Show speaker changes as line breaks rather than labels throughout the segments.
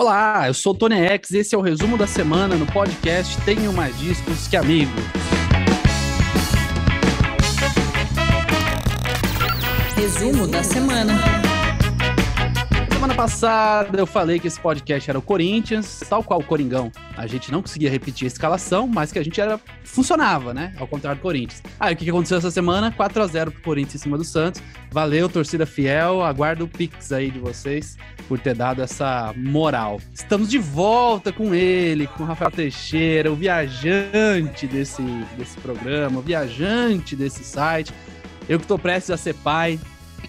Olá, eu sou o Tony X, esse é o resumo da semana no podcast Tenho Mais Discos Que Amigos.
Resumo da semana.
Semana passada eu falei que esse podcast era o Corinthians, tal qual o Coringão. A gente não conseguia repetir a escalação, mas que a gente era funcionava, né? Ao contrário do Corinthians. Aí o que aconteceu essa semana? 4 a 0 pro Corinthians em cima do Santos. Valeu, torcida fiel. Aguardo o pix aí de vocês por ter dado essa moral. Estamos de volta com ele, com o Rafael Teixeira, o viajante desse, desse programa, o viajante desse site. Eu que estou prestes a ser pai,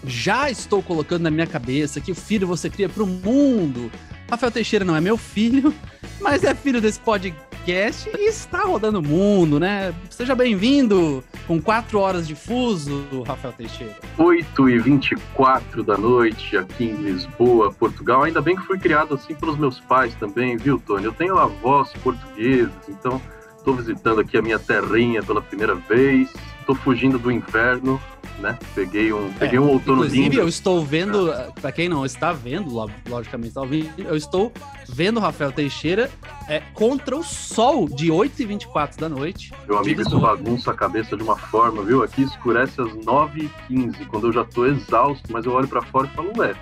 já estou colocando na minha cabeça que o filho você cria para o mundo. Rafael Teixeira não é meu filho, mas é filho desse podcast e está rodando o mundo, né? Seja bem-vindo com quatro horas de fuso, Rafael Teixeira.
8 e 24 da noite aqui em Lisboa, Portugal. Ainda bem que fui criado assim pelos meus pais também, viu, Tony? Eu tenho avós portugueses, então estou visitando aqui a minha terrinha pela primeira vez. Estou fugindo do inverno, né? Peguei um, peguei é, um outono
inclusive,
lindo.
eu estou vendo, para quem não está vendo, logicamente está ouvindo, eu estou vendo o Rafael Teixeira é, contra o sol de 8h24 da noite.
Meu amigo, isso bagunça a cabeça de uma forma, viu? Aqui escurece às 9h15, quando eu já estou exausto, mas eu olho para fora e falo, ué,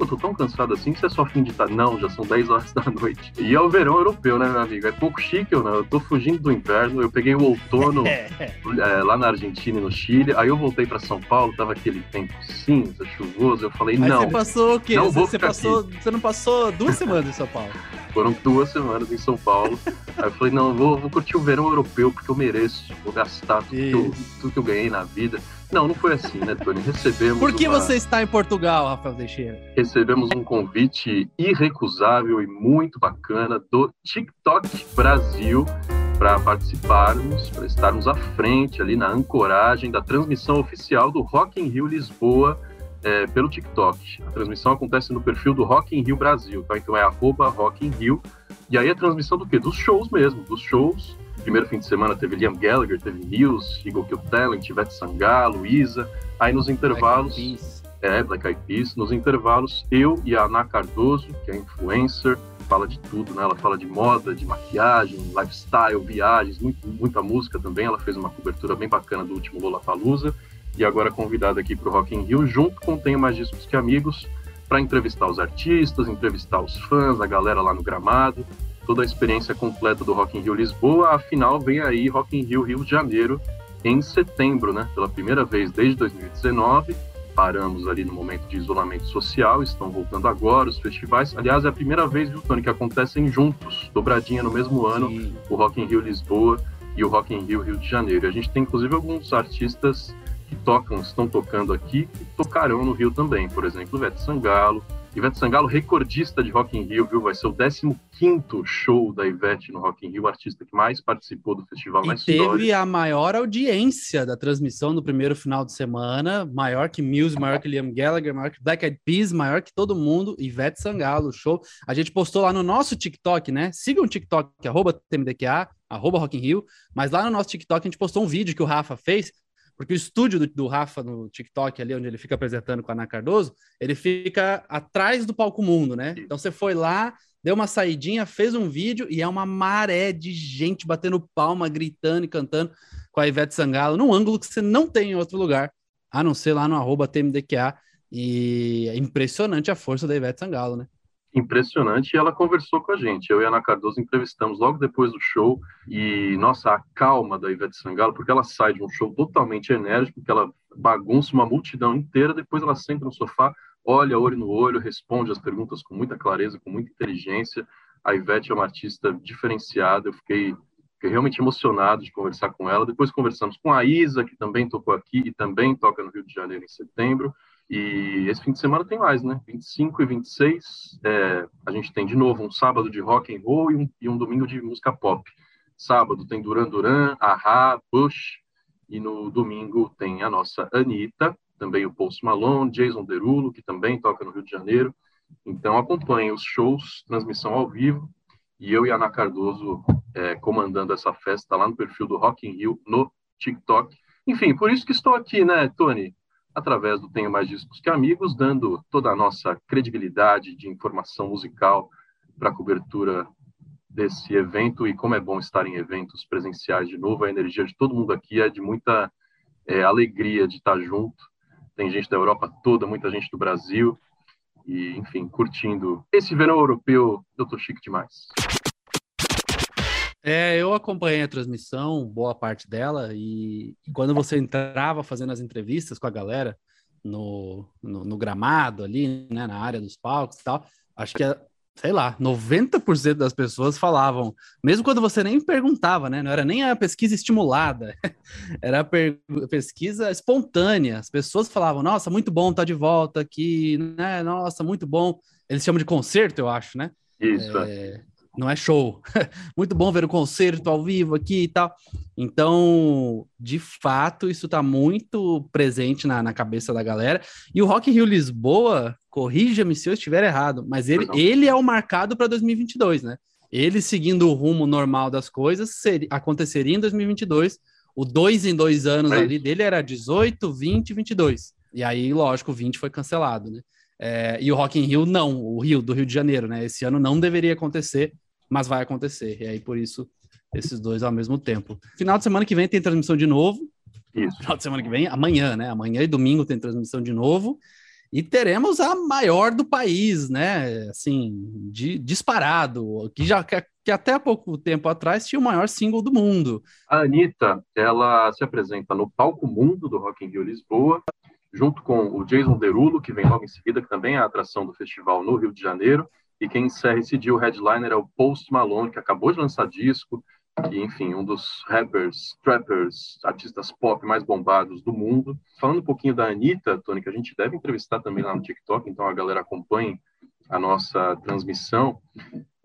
eu tô tão cansado assim, isso é só fim de tarde. Não, já são 10 horas da noite. E é o verão europeu, né, meu amigo? É pouco chique ou não? Eu tô fugindo do inverno, eu peguei o outono é, lá na Argentina e no Chile, aí eu voltei para São Paulo, tava aquele tempo cinza, chuvoso, eu falei,
aí
não.
você passou o quê?
Não
você, passou, aqui. você não passou duas semanas em São Paulo?
Foram duas semanas em São Paulo. aí eu falei, não, vou, vou curtir o verão europeu porque eu mereço. Vou gastar tudo, que eu, tudo que eu ganhei na vida. Não, não foi assim, né, Tony? Recebemos.
Por que uma... você está em Portugal, Rafael Teixeira?
Recebemos um convite irrecusável e muito bacana do TikTok Brasil para participarmos, para estarmos à frente ali na ancoragem da transmissão oficial do Rock in Rio Lisboa é, pelo TikTok. A transmissão acontece no perfil do Rock in Rio Brasil, tá? Então é arroba Rock in Rio. E aí a transmissão do quê? Dos shows mesmo, dos shows primeiro fim de semana teve Liam Gallagher, teve Muse, Eagle Kill Talent, Ivete Sangalo, Luísa. Aí nos intervalos. Black é, Black Eyed Peas. Nos intervalos, eu e a Ana Cardoso, que é influencer, fala de tudo, né? Ela fala de moda, de maquiagem, lifestyle, viagens, muito, muita música também. Ela fez uma cobertura bem bacana do último Lollapalooza. E agora convidada aqui para o Rock in Rio, junto com Tenho Mais Discos Que Amigos, para entrevistar os artistas, entrevistar os fãs, a galera lá no gramado toda a experiência completa do Rock in Rio Lisboa. Afinal, vem aí Rock in Rio Rio de Janeiro em setembro, né? Pela primeira vez desde 2019. Paramos ali no momento de isolamento social, estão voltando agora os festivais. Aliás, é a primeira vez, viu, Tony, que acontecem juntos, dobradinha no mesmo ano, Sim. o Rock in Rio Lisboa e o Rock in Rio Rio de Janeiro. A gente tem, inclusive, alguns artistas que tocam, estão tocando aqui, que tocarão no Rio também. Por exemplo, Vete Sangalo, Ivete Sangalo, recordista de Rock in Rio, viu? Vai ser o 15º show da Ivete no Rock in Rio, artista que mais participou do festival
e
mais
teve histórico. a maior audiência da transmissão no primeiro final de semana, maior que Muse, maior que Liam Gallagher, maior que Black Eyed Peas, maior que todo mundo, Ivete Sangalo, show. A gente postou lá no nosso TikTok, né? Sigam o TikTok, arroba TMDQA, arroba Rock in Rio, mas lá no nosso TikTok a gente postou um vídeo que o Rafa fez porque o estúdio do, do, Rafa no TikTok, ali onde ele fica apresentando com a Ana Cardoso, ele fica atrás do palco mundo, né? Então você foi lá, deu uma saidinha, fez um vídeo e é uma maré de gente batendo palma, gritando e cantando com a Ivete Sangalo, num ângulo que você não tem em outro lugar, a não ser lá no arroba TMDQA. E é impressionante a força da Ivete Sangalo, né?
Impressionante e ela conversou com a gente. Eu e a Ana Cardoso entrevistamos logo depois do show e, nossa, a calma da Ivete Sangalo, porque ela sai de um show totalmente enérgico, que ela bagunça uma multidão inteira, depois ela senta no sofá, olha olho no olho, responde as perguntas com muita clareza, com muita inteligência. A Ivete é uma artista diferenciada, eu fiquei, fiquei realmente emocionado de conversar com ela. Depois conversamos com a Isa, que também tocou aqui e também toca no Rio de Janeiro em setembro. E esse fim de semana tem mais, né? 25 e 26, é, a gente tem de novo um sábado de rock and roll e um, e um domingo de música pop. Sábado tem Duran Duran, Ahá, Bush, e no domingo tem a nossa Anitta, também o Post Malone, Jason Derulo, que também toca no Rio de Janeiro. Então acompanhe os shows, transmissão ao vivo, e eu e a Ana Cardoso é, comandando essa festa lá no perfil do Rock in Rio no TikTok. Enfim, por isso que estou aqui, né, Tony? Através do Tenho Mais Discos que Amigos, dando toda a nossa credibilidade de informação musical para a cobertura desse evento e como é bom estar em eventos presenciais de novo. A energia de todo mundo aqui é de muita é, alegria de estar junto. Tem gente da Europa toda, muita gente do Brasil e, enfim, curtindo esse verão europeu. Eu tô chique demais.
É, eu acompanhei a transmissão, boa parte dela, e, e quando você entrava fazendo as entrevistas com a galera no, no, no, gramado ali, né, na área dos palcos e tal, acho que, sei lá, 90% das pessoas falavam, mesmo quando você nem perguntava, né, não era nem a pesquisa estimulada, era a pesquisa espontânea, as pessoas falavam, nossa, muito bom estar tá de volta aqui, né, nossa, muito bom, eles chamam de concerto, eu acho, né?
Isso, é,
é não é show. Muito bom ver o concerto ao vivo aqui e tal. Então, de fato, isso está muito presente na, na, cabeça da galera. E o Rock Rio Lisboa, corrija-me se eu estiver errado, mas ele, ele é o marcado para 2022, né? Ele seguindo o rumo normal das coisas, seria, aconteceria em 2022. O dois em dois anos é ali dele era 18, 20, 22. E aí, lógico, o 20 foi cancelado, né? É, e o Rock in Rio não, o Rio do Rio de Janeiro, né? Esse ano não deveria acontecer, mas vai acontecer. E aí por isso esses dois ao mesmo tempo. Final de semana que vem tem transmissão de novo.
Isso.
Final de semana que vem, amanhã, né? Amanhã e domingo tem transmissão de novo. E teremos a maior do país, né? Assim, de, disparado, que já que, que até pouco tempo atrás tinha o maior single do mundo.
A Anitta, ela se apresenta no Palco Mundo do Rock in Rio Lisboa, junto com o Jason Derulo, que vem logo em seguida, que também é a atração do festival no Rio de Janeiro. E quem encerra esse dia, o headliner, é o Post Malone, que acabou de lançar disco, e, enfim, um dos rappers, trappers, artistas pop mais bombados do mundo. Falando um pouquinho da Anitta, Tony, que a gente deve entrevistar também lá no TikTok, então a galera acompanhe a nossa transmissão.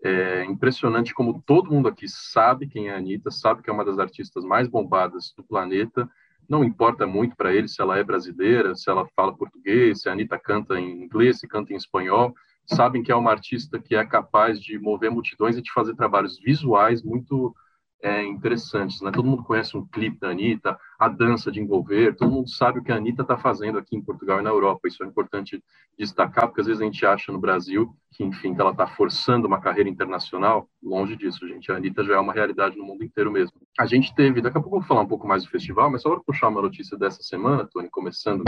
É impressionante como todo mundo aqui sabe quem é a Anitta, sabe que é uma das artistas mais bombadas do planeta, não importa muito para ele se ela é brasileira, se ela fala português, se a Anitta canta em inglês, se canta em espanhol, sabem que é uma artista que é capaz de mover multidões e de fazer trabalhos visuais muito é, interessantes. Né? Todo mundo conhece um clipe da Anitta, a dança de envolver, todo mundo sabe o que a Anitta está fazendo aqui em Portugal e na Europa. Isso é importante destacar, porque às vezes a gente acha no Brasil que, enfim, que ela está forçando uma carreira internacional. Longe disso, gente. A Anitta já é uma realidade no mundo inteiro mesmo. A gente teve, daqui a pouco eu vou falar um pouco mais do festival, mas só para puxar uma notícia dessa semana, Tony, começando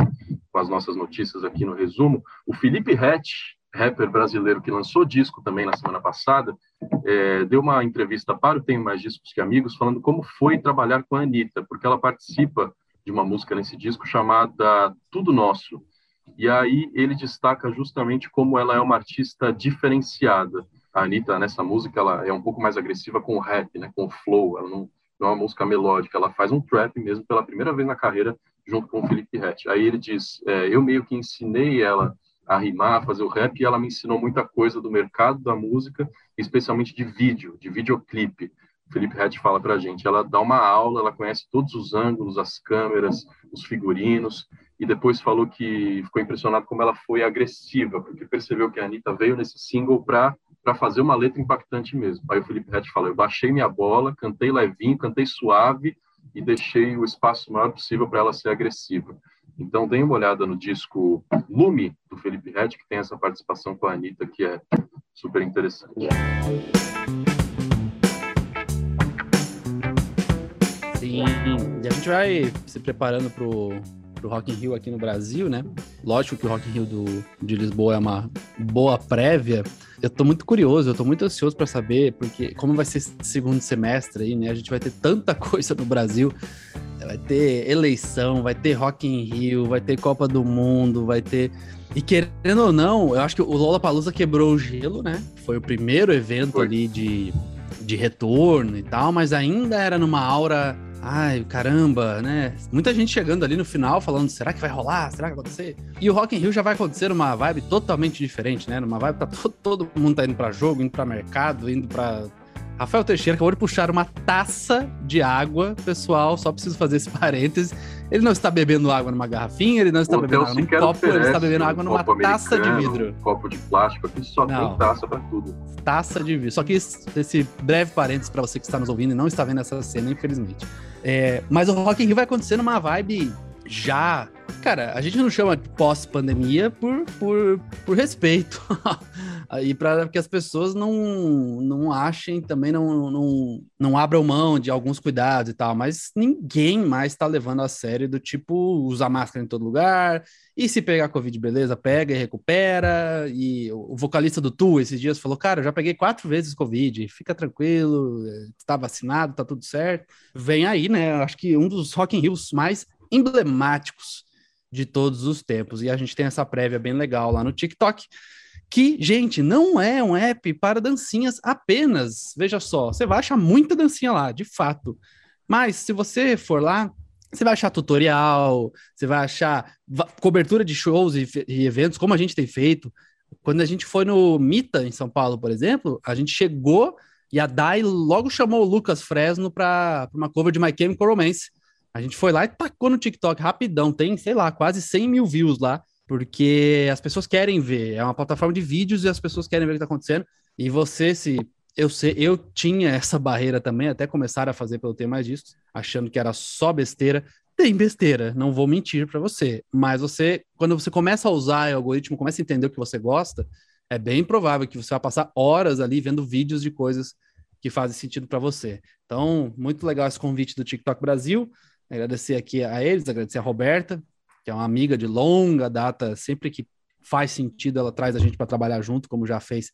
com as nossas notícias aqui no resumo, o Felipe Rett, rapper brasileiro que lançou disco também na semana passada, é, deu uma entrevista para o Tenho Mais Discos que Amigos, falando como foi trabalhar com a Anitta, porque ela participa de uma música nesse disco chamada Tudo Nosso. E aí ele destaca justamente como ela é uma artista diferenciada. A Anitta, nessa música, ela é um pouco mais agressiva com o rap, né, com o flow, ela não, não é uma música melódica, ela faz um trap mesmo pela primeira vez na carreira, junto com o Felipe Rett. Aí ele diz, é, eu meio que ensinei ela a rimar, a fazer o rap, e ela me ensinou muita coisa do mercado da música, especialmente de vídeo, de videoclipe. O Felipe Rett fala para a gente, ela dá uma aula, ela conhece todos os ângulos, as câmeras, os figurinos, e depois falou que ficou impressionado como ela foi agressiva, porque percebeu que a Anitta veio nesse single para para fazer uma letra impactante mesmo. Aí o Felipe Rett fala, eu baixei minha bola, cantei levinho, cantei suave e deixei o espaço maior possível para ela ser agressiva. Então, dê uma olhada no disco Lume, do Felipe Rett, que tem essa participação com a Anitta, que é super interessante.
Sim, e a gente vai se preparando para o Rock in Rio aqui no Brasil, né? Lógico que o Rock in Rio do, de Lisboa é uma boa prévia. Eu estou muito curioso, eu estou muito ansioso para saber, porque como vai ser segundo semestre aí, né? A gente vai ter tanta coisa no Brasil vai ter eleição, vai ter Rock in Rio, vai ter Copa do Mundo, vai ter. E querendo ou não, eu acho que o Lola Palusa quebrou o gelo, né? Foi o primeiro evento Foi. ali de, de retorno e tal, mas ainda era numa aura. Ai, caramba, né? Muita gente chegando ali no final falando: será que vai rolar? Será que vai acontecer? E o Rock in Rio já vai acontecer numa vibe totalmente diferente, né? Numa vibe tá todo, todo mundo tá indo para jogo, indo para mercado, indo para Rafael Teixeira acabou de puxar uma taça de água, pessoal, só preciso fazer esse parêntese. Ele não está bebendo água numa garrafinha, ele não está bebendo água num copo, ele está bebendo água numa taça de vidro.
Um copo de plástico, aqui só não. tem taça para tudo.
Taça de vidro. Só que esse breve parênteses para você que está nos ouvindo e não está vendo essa cena, infelizmente. É, mas o Rock in Rio vai acontecer numa vibe já. Cara, a gente não chama pós-pandemia por, por, por respeito E para que as pessoas não, não achem, também não, não, não abram mão de alguns cuidados e tal, mas ninguém mais está levando a sério do tipo usar máscara em todo lugar, e se pegar Covid, beleza, pega e recupera. E o vocalista do Tu esses dias falou: Cara, eu já peguei quatro vezes Covid, fica tranquilo, está vacinado, tá tudo certo. Vem aí, né? Acho que um dos Rock in Rios mais emblemáticos de todos os tempos. E a gente tem essa prévia bem legal lá no TikTok. Que, gente, não é um app para dancinhas apenas. Veja só, você vai achar muita dancinha lá, de fato. Mas se você for lá, você vai achar tutorial, você vai achar cobertura de shows e, e, eventos, como a gente tem feito. Quando a gente foi no Mita, em São Paulo, por exemplo, a gente chegou e a Dai logo chamou o Lucas Fresno para uma cover de My Chemical Romance. A gente foi lá e tacou no TikTok rapidão. Tem, sei lá, quase 100 mil views lá, porque as pessoas querem ver. É uma plataforma de vídeos e as pessoas querem ver o que está acontecendo. E você, se eu sei, eu tinha essa barreira também, até começar a fazer pelo ter mais disso, achando que era só besteira. Tem besteira, não vou mentir para você, mas você, quando você começa a usar o algoritmo, começa a entender o que você gosta, é bem provável que você vai passar horas ali vendo vídeos de coisas que fazem sentido para você. Então, muito legal esse convite do TikTok Brasil. Agradecer aqui a eles, agradecer a Roberta, que é uma amiga de longa data, sempre que faz sentido, ela traz a gente para trabalhar junto, como já fez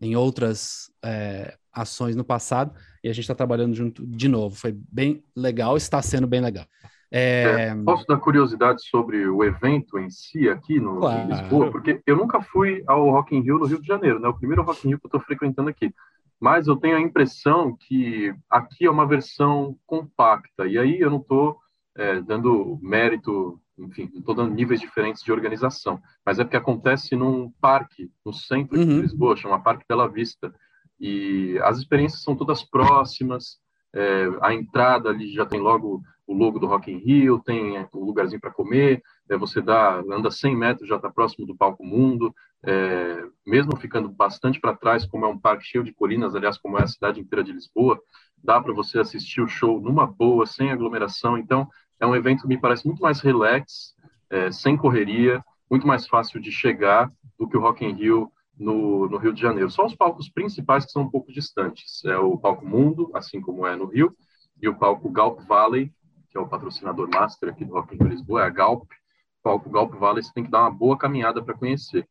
em outras é, ações no passado, e a gente está trabalhando junto de novo. Foi bem legal, está sendo bem legal.
É... É, posso dar curiosidade sobre o evento em si aqui no, claro. em Lisboa? Porque eu nunca fui ao Rock in Rio no Rio de Janeiro, né? O primeiro Rock in Rio que eu estou frequentando aqui. Mas eu tenho a impressão que aqui é uma versão compacta. E aí eu não estou é, dando mérito enfim, estou dando níveis diferentes de organização, mas é porque acontece num parque, no centro uhum. de Lisboa, chama Parque Bela Vista, e as experiências são todas próximas, é, a entrada ali já tem logo o logo do Rock in Rio, tem é, um lugarzinho para comer, é, você dá, anda 100 metros, já está próximo do Palco Mundo, é, mesmo ficando bastante para trás, como é um parque cheio de colinas, aliás, como é a cidade inteira de Lisboa, dá para você assistir o show numa boa, sem aglomeração, então é um evento que me parece muito mais relax, é, sem correria, muito mais fácil de chegar do que o Rock in Rio no, no, Rio de Janeiro. Só os palcos principais que são um pouco distantes. É o Palco Mundo, assim como é no Rio, e o palco Galp Valley, que é o patrocinador master aqui do Rock in Rio Lisboa, é a Galp. O palco Galp Valley você tem que dar uma boa caminhada para conhecer.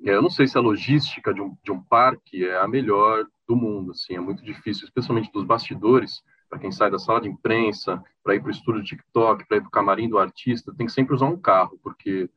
Eu não sei se a logística de um, de um parque é a melhor do mundo, assim, é muito difícil, especialmente dos bastidores, para quem sai da sala de imprensa, para ir para o estúdio TikTok, para ir para o camarim do artista, tem que sempre usar um carro, porque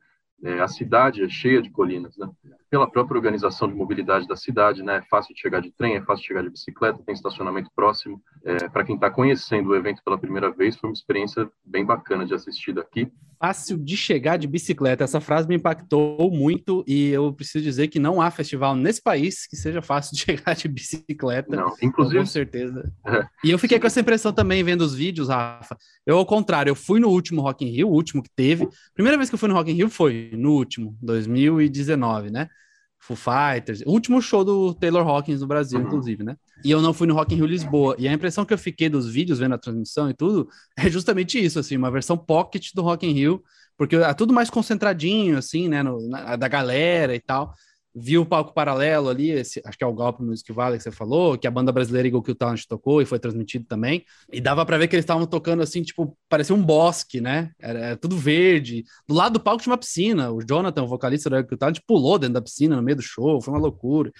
é, a cidade é cheia de colinas, né? Pela própria organização de mobilidade da cidade, né? É fácil de chegar de trem, é fácil de chegar de bicicleta, tem estacionamento próximo. É, para quem está conhecendo o evento pela primeira vez, foi uma experiência bem bacana de assistir daqui
fácil de chegar de bicicleta. Essa frase me impactou muito e eu preciso dizer que não há festival nesse país que seja fácil de chegar de bicicleta.
Não, inclusive.
Com certeza. É. E eu fiquei com essa impressão também vendo os vídeos, Rafa. Eu, ao contrário, eu fui no último Rock in Rio, o último que teve. Primeira vez que eu fui no Rock in Rio foi no último, 2019, né? Foo Fighters, o último show do Taylor Hawkins no Brasil, uhum. inclusive, né? E eu não fui no Rock in Rio Lisboa. E a impressão que eu fiquei dos vídeos, vendo a transmissão e tudo, é justamente isso, assim, uma versão pocket do Rock in Rio, porque é tudo mais concentradinho, assim, né, no, na, da galera e tal viu o palco paralelo ali, esse, acho que é o Golpe Music Valley que você falou, que a banda brasileira Eagle Kill Talent tocou e foi transmitido também, e dava para ver que eles estavam tocando assim, tipo, parecia um bosque, né? Era, era, tudo verde. Do lado do palco tinha uma piscina, o Jonathan, o vocalista do Eagle Kill Talent, pulou dentro da piscina no meio do show, foi uma loucura.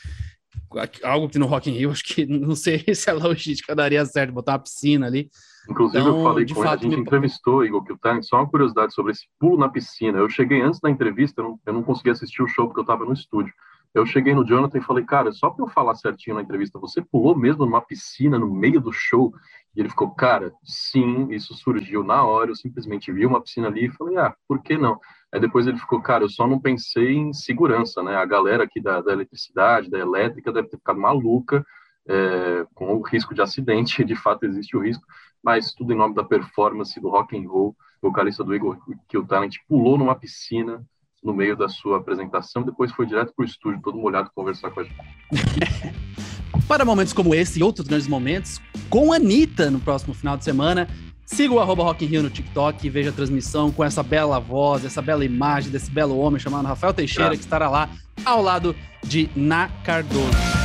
Algo que no Rock in Rio, acho que não sei se a logística daria certo, botar uma piscina ali.
Inclusive, então, eu falei com ele, a gente me... entrevistou Igor Kiltang, só uma curiosidade sobre esse pulo na piscina. Eu cheguei antes da entrevista, eu não, eu não consegui assistir o show porque eu estava no estúdio. Eu cheguei no Jonathan e falei, cara, só para eu falar certinho na entrevista, você pulou mesmo numa piscina no meio do show? E ele ficou, cara, sim, isso surgiu na hora, eu simplesmente vi uma piscina ali e falei, ah, por que não? Aí depois ele ficou, cara, eu só não pensei em segurança, né? A galera aqui da, da eletricidade, da elétrica, deve ter ficado maluca é, com o risco de acidente, de fato existe o risco, mas tudo em nome da performance do rock and roll, o vocalista do Igor Kill Talent pulou numa piscina no meio da sua apresentação, depois foi direto para o estúdio, todo molhado, conversar com a gente.
Para momentos como esse e outros grandes momentos, com a Anitta no próximo final de semana, siga o arroba Rock in Rio no TikTok e veja a transmissão com essa bela voz, essa bela imagem desse belo homem chamado Rafael Teixeira, que estará lá ao lado de Na Cardoso.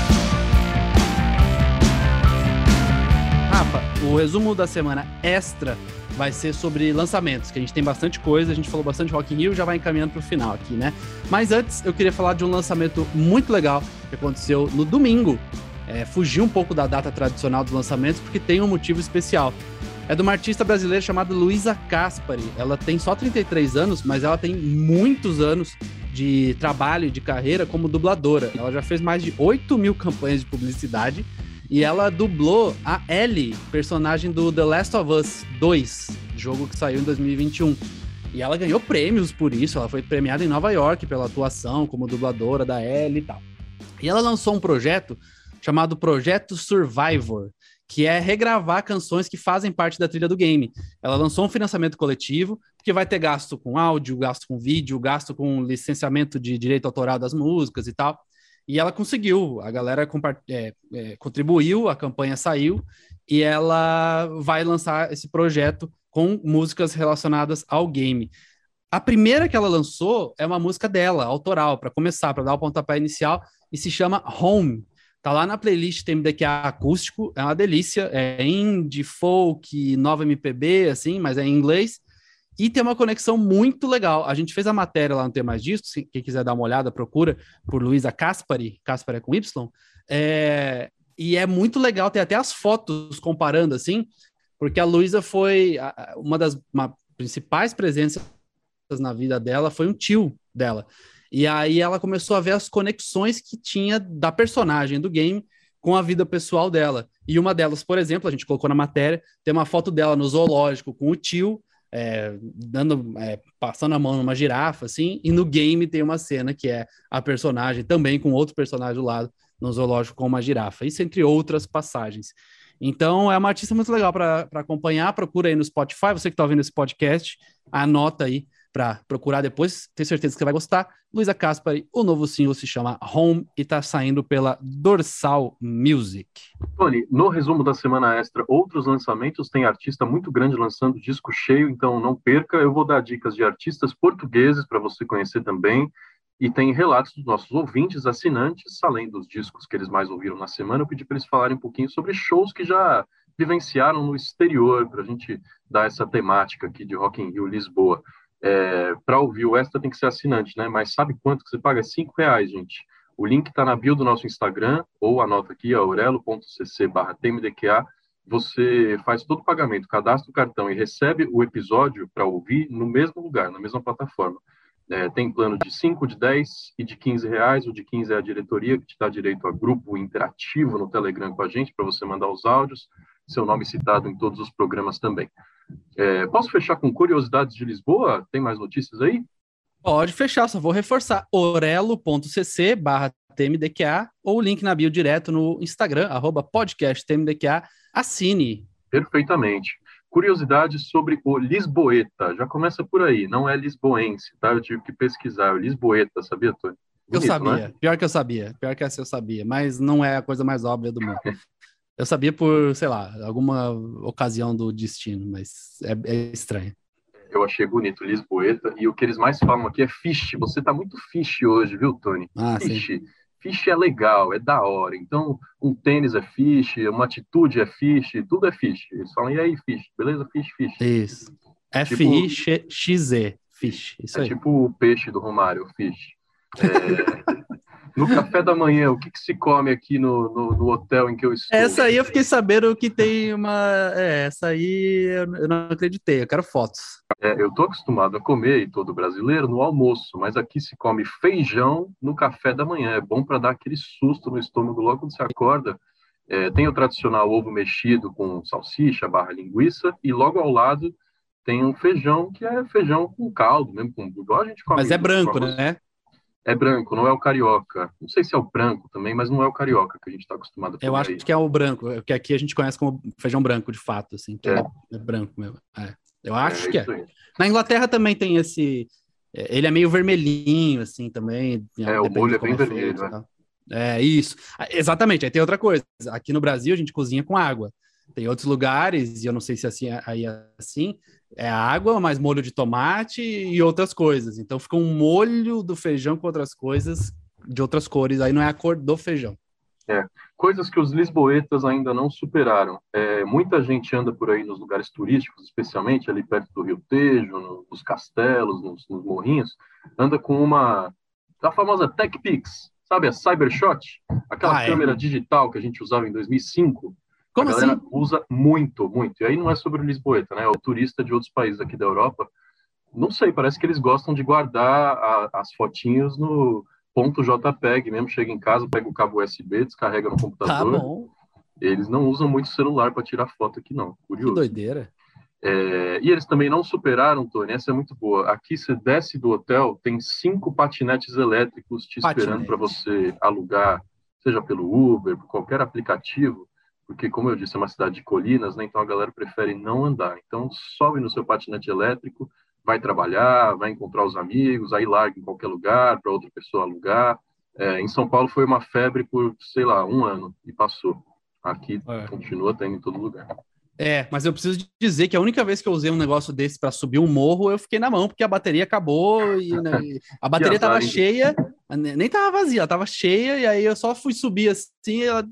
Rafa, o resumo da semana extra vai ser sobre lançamentos, que a gente tem bastante coisa, a gente falou bastante Rock in Rio, já vai encaminhando para o final aqui, né? Mas antes, eu queria falar de um lançamento muito legal que aconteceu no domingo. É, fugiu um pouco da data tradicional dos lançamentos, porque tem um motivo especial. É de uma artista brasileira chamada Luísa Caspari. Ela tem só 33 anos, mas ela tem muitos anos de trabalho e de carreira como dubladora. Ela já fez mais de 8 mil campanhas de publicidade e ela dublou a Ellie, personagem do The Last of Us 2, jogo que saiu em 2021. E ela ganhou prêmios por isso, ela foi premiada em Nova York pela atuação como dubladora da Ellie e tal. E ela lançou um projeto chamado Projeto Survivor, que é regravar canções que fazem parte da trilha do game. Ela lançou um financiamento coletivo, que vai ter gasto com áudio, gasto com vídeo, gasto com licenciamento de direito autoral das músicas e tal. E ela conseguiu, a galera é, é, contribuiu, a campanha saiu e ela vai lançar esse projeto com músicas relacionadas ao game. A primeira que ela lançou é uma música dela, autoral, para começar, para dar o pontapé inicial, e se chama Home. Tá lá na playlist TMDQA acústico, é uma delícia, é indie, folk, nova MPB, assim, mas é em inglês. E tem uma conexão muito legal. A gente fez a matéria lá no Tem Mais Disso, se quem quiser dar uma olhada, procura por Luísa Caspari, Caspari é com Y. É, e é muito legal, tem até as fotos comparando, assim, porque a Luísa foi uma das uma, principais presenças na vida dela, foi um tio dela. E aí ela começou a ver as conexões que tinha da personagem do game com a vida pessoal dela. E uma delas, por exemplo, a gente colocou na matéria, tem uma foto dela no zoológico com o tio, é, dando, é, passando a mão numa girafa, assim, e no game tem uma cena que é a personagem também com outro personagem do lado, no zoológico com uma girafa. Isso entre outras passagens. Então é uma artista muito legal para acompanhar. Procura aí no Spotify. Você que está ouvindo esse podcast, anota aí para procurar depois, tenho certeza que você vai gostar. Luísa Caspari, o novo single se chama Home e está saindo pela Dorsal Music.
Tony, no resumo da semana extra, outros lançamentos, tem artista muito grande lançando disco cheio, então não perca. Eu vou dar dicas de artistas portugueses para você conhecer também. E tem relatos dos nossos ouvintes, assinantes, além dos discos que eles mais ouviram na semana. Eu pedi para eles falarem um pouquinho sobre shows que já vivenciaram no exterior, para a gente dar essa temática aqui de Rock in Rio Lisboa. É, para ouvir o extra tem que ser assinante, né? Mas sabe quanto que você paga? Cinco reais, gente. O link está na bio do nosso Instagram, ou anota aqui, aurelo.cc barra tmdqa. Você faz todo o pagamento, cadastra o cartão e recebe o episódio para ouvir no mesmo lugar, na mesma plataforma. É, tem plano de 5, de 10 e de 15 reais. O de 15 é a diretoria, que te dá direito a grupo interativo no Telegram com a gente, para você mandar os áudios, seu nome citado em todos os programas também. É, posso fechar com curiosidades de Lisboa? Tem mais notícias aí?
Pode fechar, só vou reforçar orelo.cc barra TMDQA ou o link na bio direto no Instagram, arroba podcast TMDQA. Assine.
Perfeitamente. Curiosidades sobre o Lisboeta. Já começa por aí, não é lisboense, tá? Eu tive que pesquisar. O Lisboeta, sabia, Tony?
Bonito, eu sabia, né? pior que eu sabia, pior que essa eu sabia, mas não é a coisa mais óbvia do mundo. Eu sabia por, sei lá, alguma ocasião do destino, mas é, é estranho.
Eu achei bonito, Lisboeta, e o que eles mais falam aqui é fish. Você tá muito fish hoje, viu, Tony?
Ah,
fish.
Sim.
Fish é legal, é da hora. Então, um tênis é fish, uma atitude é fish, tudo é fish. Eles falam, e aí, fish? Beleza? Fish, fish.
Isso. F-I-X-E, fish. Isso
é
aí.
tipo o peixe do Romário, fish. É... No café da manhã, o que, que se come aqui no, no, no, hotel em que eu estou?
Essa aí eu fiquei sabendo que tem uma. É, essa aí eu não acreditei, eu quero fotos.
É, eu estou acostumado a comer, e todo brasileiro, no almoço, mas aqui se come feijão no café da manhã. É bom para dar aquele susto no estômago logo quando você acorda. É, tem o tradicional ovo mexido com salsicha barra linguiça, e logo ao lado tem um feijão que é feijão com caldo, mesmo com igual a gente come.
Mas é branco, né?
É branco, não é o carioca. Não sei se é o branco também, mas não é o carioca que a gente está acostumado a
comer. Eu acho
aí.
que é o branco, que aqui a gente conhece como feijão branco, de fato, assim. É. É, é. branco mesmo. É. Eu acho é, que é. Aí. Na Inglaterra também tem esse. É, ele é meio vermelhinho, assim, também.
É, o molho é bem vermelho, né?
É, isso. Ah, exatamente. Aí tem outra coisa. Aqui no Brasil a gente cozinha com água. Tem outros lugares, e eu não sei se assim, aí é assim, é água, mais molho de tomate e outras coisas. Então fica um molho do feijão com outras coisas de outras cores, aí não é a cor do feijão.
É, coisas que os lisboetas ainda não superaram. É, muita gente anda por aí nos lugares turísticos, especialmente ali perto do Rio Tejo, no, nos castelos, nos, nos, morrinhos, anda com uma a famosa TechPix, sabe a Cybershot, aquela ah, é? câmera é. digital que a gente usava em 2005. Como a galera assim? usa muito, muito. E aí não é sobre o lisboeta, né? É o turista de outros países aqui da Europa. Não sei, parece que eles gostam de guardar a, as fotinhos no ponto JPEG mesmo, chega em casa, pega o cabo USB, descarrega no computador. Tá bom. Eles não usam muito celular para tirar foto aqui, não. Curioso.
Que doideira.
É, e eles também não superaram, Tony, essa é muito boa. Aqui você desce do hotel, tem cinco patinetes elétricos te Patinete. esperando para você alugar, seja pelo Uber, por qualquer aplicativo, porque, como eu disse, é uma cidade de colinas, né? então a galera prefere não andar. Então, sobe no seu patinete elétrico, vai trabalhar, vai encontrar os amigos, aí larga em qualquer lugar para outra pessoa alugar. É, em São Paulo foi uma febre por, sei lá, um ano e passou. Aqui é. continua tendo em todo lugar.
É, mas eu preciso dizer que a única vez que eu usei um negócio desse para subir um morro, eu fiquei na mão, porque a bateria acabou e né, a bateria estava cheia, nem estava vazia, ela estava cheia, e aí eu só fui subir assim, ela,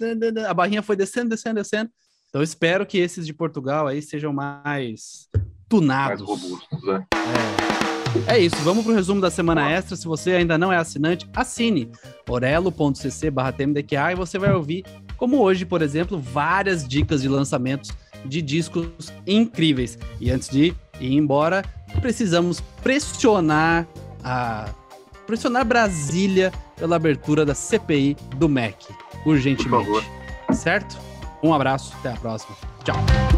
a barrinha foi descendo, descendo, descendo. Então eu espero que esses de Portugal aí sejam mais tunados. Mais robustos, é. É. é isso, vamos para o resumo da semana extra. Se você ainda não é assinante, assine orelo.cc barra e você vai ouvir, como hoje, por exemplo, várias dicas de lançamentos de discos incríveis. E antes de ir embora, precisamos pressionar a pressionar Brasília pela abertura da CPI do MEC, urgentemente. Certo? Um abraço, até a próxima. Tchau.